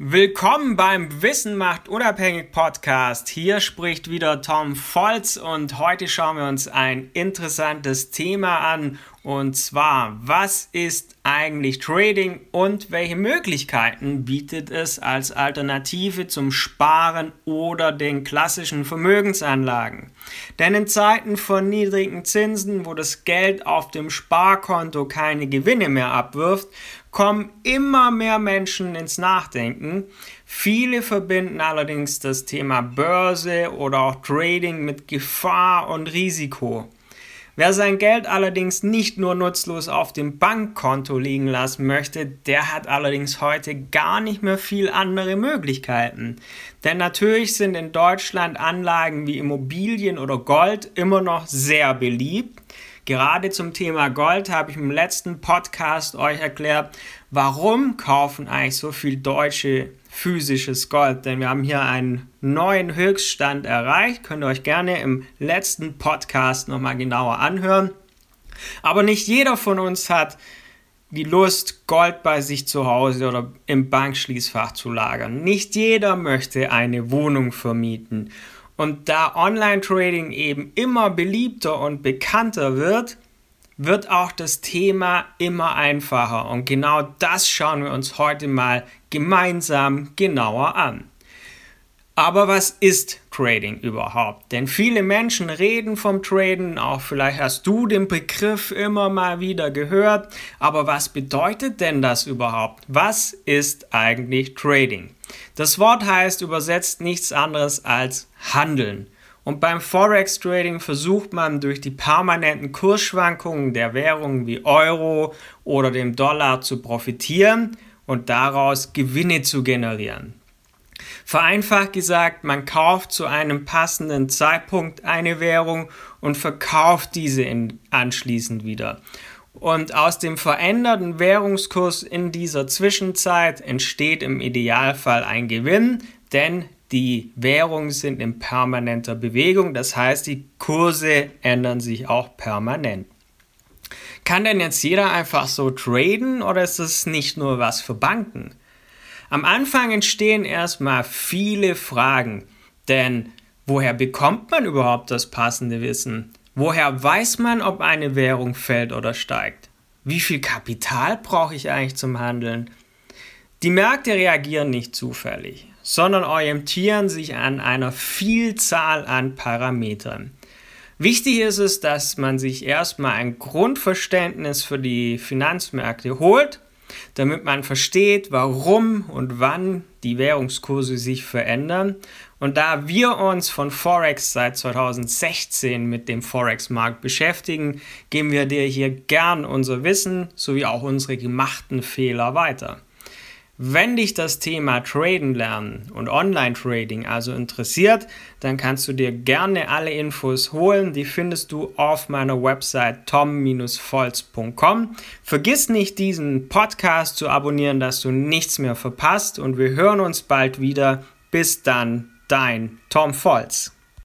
Willkommen beim Wissen macht unabhängig Podcast. Hier spricht wieder Tom Volz und heute schauen wir uns ein interessantes Thema an und zwar, was ist eigentlich Trading und welche Möglichkeiten bietet es als Alternative zum Sparen oder den klassischen Vermögensanlagen? Denn in Zeiten von niedrigen Zinsen, wo das Geld auf dem Sparkonto keine Gewinne mehr abwirft, kommen immer mehr Menschen ins Nachdenken. Viele verbinden allerdings das Thema Börse oder auch Trading mit Gefahr und Risiko. Wer sein Geld allerdings nicht nur nutzlos auf dem Bankkonto liegen lassen möchte, der hat allerdings heute gar nicht mehr viel andere Möglichkeiten. Denn natürlich sind in Deutschland Anlagen wie Immobilien oder Gold immer noch sehr beliebt. Gerade zum Thema Gold habe ich im letzten Podcast euch erklärt, warum kaufen eigentlich so viel Deutsche physisches Gold. Denn wir haben hier einen neuen Höchststand erreicht. Könnt ihr euch gerne im letzten Podcast nochmal genauer anhören. Aber nicht jeder von uns hat die Lust, Gold bei sich zu Hause oder im Bankschließfach zu lagern. Nicht jeder möchte eine Wohnung vermieten. Und da Online-Trading eben immer beliebter und bekannter wird, wird auch das Thema immer einfacher. Und genau das schauen wir uns heute mal gemeinsam genauer an. Aber was ist Trading überhaupt? Denn viele Menschen reden vom Traden, auch vielleicht hast du den Begriff immer mal wieder gehört. Aber was bedeutet denn das überhaupt? Was ist eigentlich Trading? Das Wort heißt übersetzt nichts anderes als Handeln. Und beim Forex Trading versucht man durch die permanenten Kursschwankungen der Währungen wie Euro oder dem Dollar zu profitieren und daraus Gewinne zu generieren. Vereinfacht gesagt, man kauft zu einem passenden Zeitpunkt eine Währung und verkauft diese anschließend wieder. Und aus dem veränderten Währungskurs in dieser Zwischenzeit entsteht im Idealfall ein Gewinn, denn die Währungen sind in permanenter Bewegung, das heißt, die Kurse ändern sich auch permanent. Kann denn jetzt jeder einfach so traden oder ist das nicht nur was für Banken? Am Anfang entstehen erstmal viele Fragen, denn woher bekommt man überhaupt das passende Wissen? Woher weiß man, ob eine Währung fällt oder steigt? Wie viel Kapital brauche ich eigentlich zum Handeln? Die Märkte reagieren nicht zufällig, sondern orientieren sich an einer Vielzahl an Parametern. Wichtig ist es, dass man sich erstmal ein Grundverständnis für die Finanzmärkte holt damit man versteht, warum und wann die Währungskurse sich verändern. Und da wir uns von Forex seit 2016 mit dem Forex-Markt beschäftigen, geben wir dir hier gern unser Wissen sowie auch unsere gemachten Fehler weiter. Wenn dich das Thema Traden lernen und Online-Trading also interessiert, dann kannst du dir gerne alle Infos holen. Die findest du auf meiner Website tom-volz.com. Vergiss nicht, diesen Podcast zu abonnieren, dass du nichts mehr verpasst und wir hören uns bald wieder. Bis dann, dein Tom Volz.